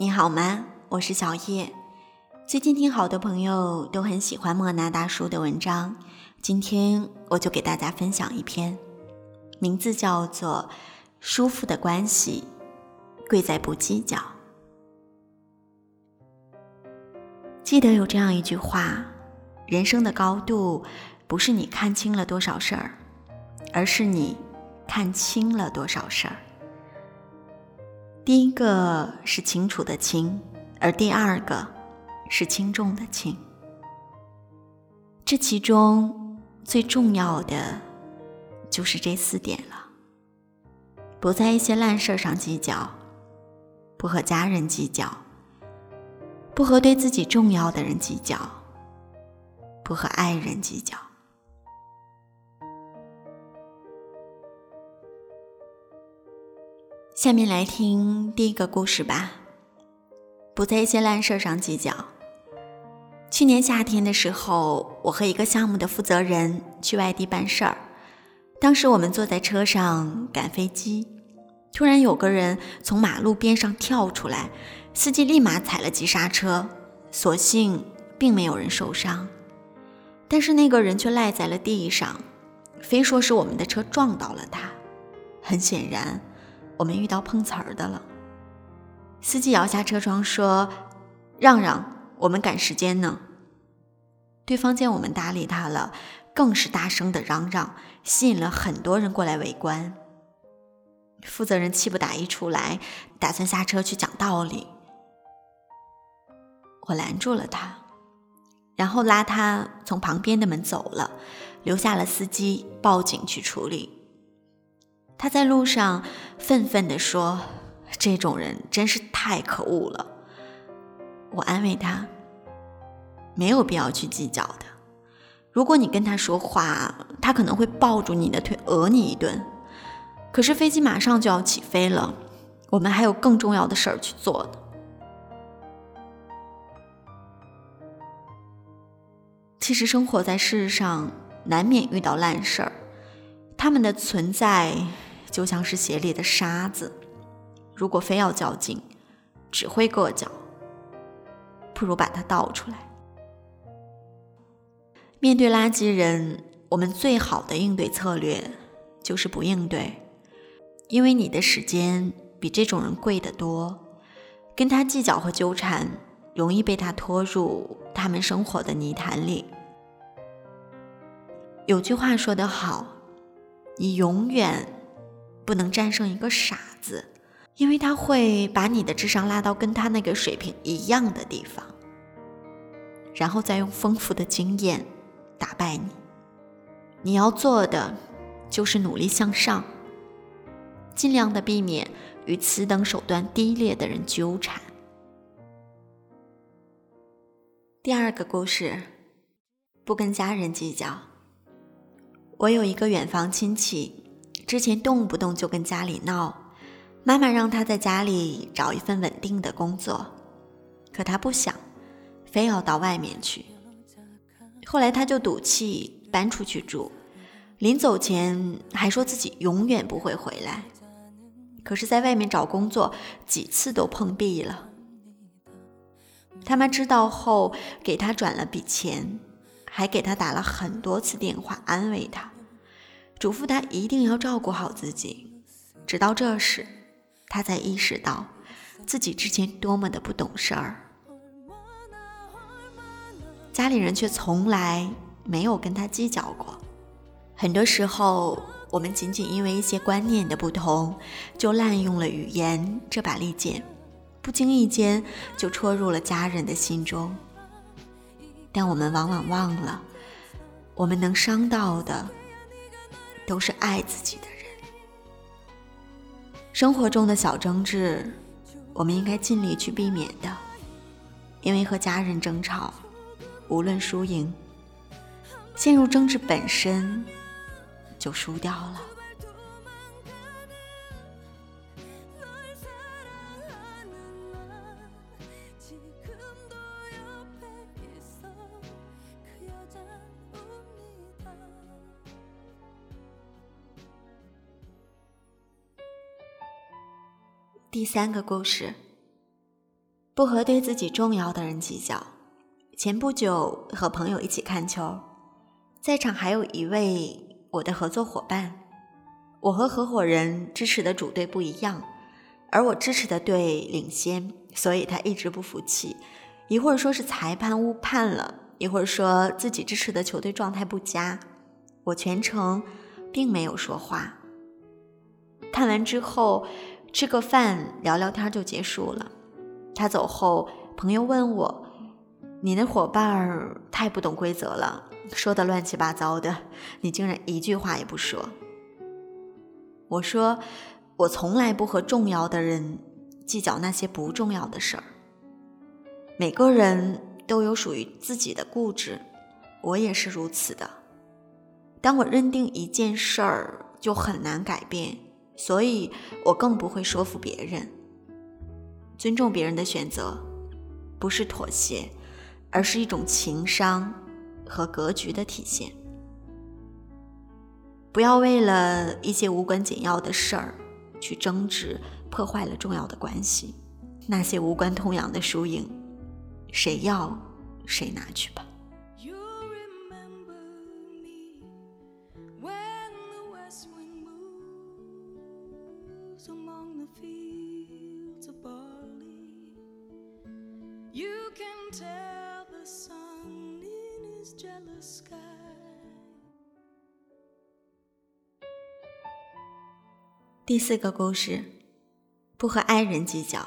你好吗？我是小叶。最近听好多朋友都很喜欢莫那大叔的文章，今天我就给大家分享一篇，名字叫做《舒服的关系，贵在不计较》。记得有这样一句话：人生的高度，不是你看清了多少事儿，而是你看清了多少事儿。第一个是清楚的清，而第二个是轻重的轻。这其中最重要的就是这四点了：不在一些烂事上计较，不和家人计较。不和对自己重要的人计较，不和爱人计较。下面来听第一个故事吧。不在一些烂事上计较。去年夏天的时候，我和一个项目的负责人去外地办事儿，当时我们坐在车上赶飞机，突然有个人从马路边上跳出来。司机立马踩了急刹车，所幸并没有人受伤，但是那个人却赖在了地上，非说是我们的车撞到了他。很显然，我们遇到碰瓷儿的了。司机摇下车窗说：“让让，我们赶时间呢。”对方见我们搭理他了，更是大声的嚷嚷，吸引了很多人过来围观。负责人气不打一处来，打算下车去讲道理。我拦住了他，然后拉他从旁边的门走了，留下了司机报警去处理。他在路上愤愤地说：“这种人真是太可恶了。”我安慰他：“没有必要去计较的。如果你跟他说话，他可能会抱住你的腿讹你一顿。可是飞机马上就要起飞了，我们还有更重要的事儿去做呢。”其实生活在世上，难免遇到烂事儿，他们的存在就像是鞋里的沙子，如果非要较劲，只会硌脚，不如把它倒出来。面对垃圾人，我们最好的应对策略就是不应对，因为你的时间比这种人贵得多，跟他计较和纠缠，容易被他拖入他们生活的泥潭里。有句话说得好，你永远不能战胜一个傻子，因为他会把你的智商拉到跟他那个水平一样的地方，然后再用丰富的经验打败你。你要做的就是努力向上，尽量的避免与此等手段低劣的人纠缠。第二个故事，不跟家人计较。我有一个远房亲戚，之前动不动就跟家里闹，妈妈让他在家里找一份稳定的工作，可他不想，非要到外面去。后来他就赌气搬出去住，临走前还说自己永远不会回来。可是，在外面找工作几次都碰壁了。他妈知道后，给他转了笔钱。还给他打了很多次电话，安慰他，嘱咐他一定要照顾好自己。直到这时，他才意识到自己之前多么的不懂事儿。家里人却从来没有跟他计较过。很多时候，我们仅仅因为一些观念的不同，就滥用了语言这把利剑，不经意间就戳入了家人的心中。但我们往往忘了，我们能伤到的都是爱自己的人。生活中的小争执，我们应该尽力去避免的，因为和家人争吵，无论输赢，陷入争执本身就输掉了。第三个故事，不和对自己重要的人计较。前不久和朋友一起看球，在场还有一位我的合作伙伴。我和合伙人支持的主队不一样，而我支持的队领先，所以他一直不服气。一会儿说是裁判误判了，一会儿说自己支持的球队状态不佳。我全程并没有说话。看完之后，吃个饭聊聊天就结束了。他走后，朋友问我：“你那伙伴儿太不懂规则了，说的乱七八糟的，你竟然一句话也不说。”我说：“我从来不和重要的人计较那些不重要的事儿。每个人都有属于自己的固执，我也是如此的。当我认定一件事儿，就很难改变。”所以我更不会说服别人。尊重别人的选择，不是妥协，而是一种情商和格局的体现。不要为了一些无关紧要的事儿去争执，破坏了重要的关系。那些无关痛痒的输赢，谁要谁拿去吧。第四个故事，不和爱人计较。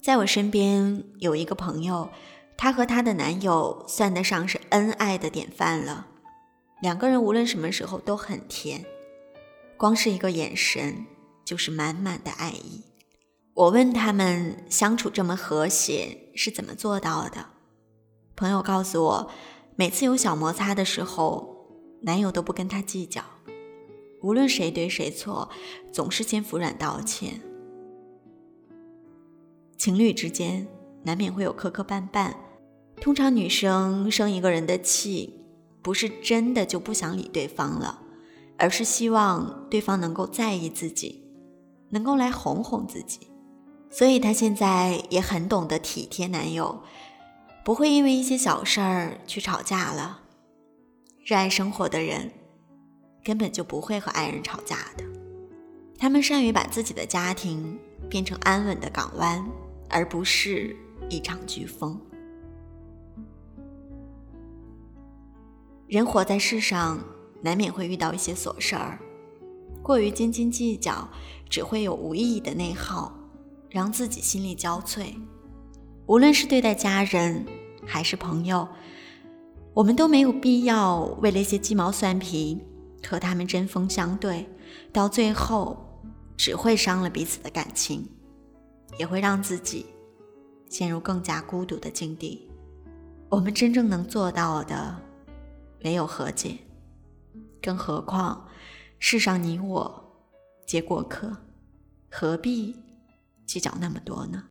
在我身边有一个朋友，她和她的男友算得上是恩爱的典范了。两个人无论什么时候都很甜，光是一个眼神就是满满的爱意。我问他们相处这么和谐是怎么做到的？朋友告诉我，每次有小摩擦的时候，男友都不跟她计较。无论谁对谁错，总是先服软道歉。情侣之间难免会有磕磕绊绊，通常女生生一个人的气，不是真的就不想理对方了，而是希望对方能够在意自己，能够来哄哄自己。所以她现在也很懂得体贴男友，不会因为一些小事儿去吵架了。热爱生活的人。根本就不会和爱人吵架的，他们善于把自己的家庭变成安稳的港湾，而不是一场飓风。人活在世上，难免会遇到一些琐事儿，过于斤斤计较，只会有无意义的内耗，让自己心力交瘁。无论是对待家人还是朋友，我们都没有必要为了一些鸡毛蒜皮。和他们针锋相对，到最后只会伤了彼此的感情，也会让自己陷入更加孤独的境地。我们真正能做到的，没有和解，更何况世上你我皆过客，何必计较那么多呢？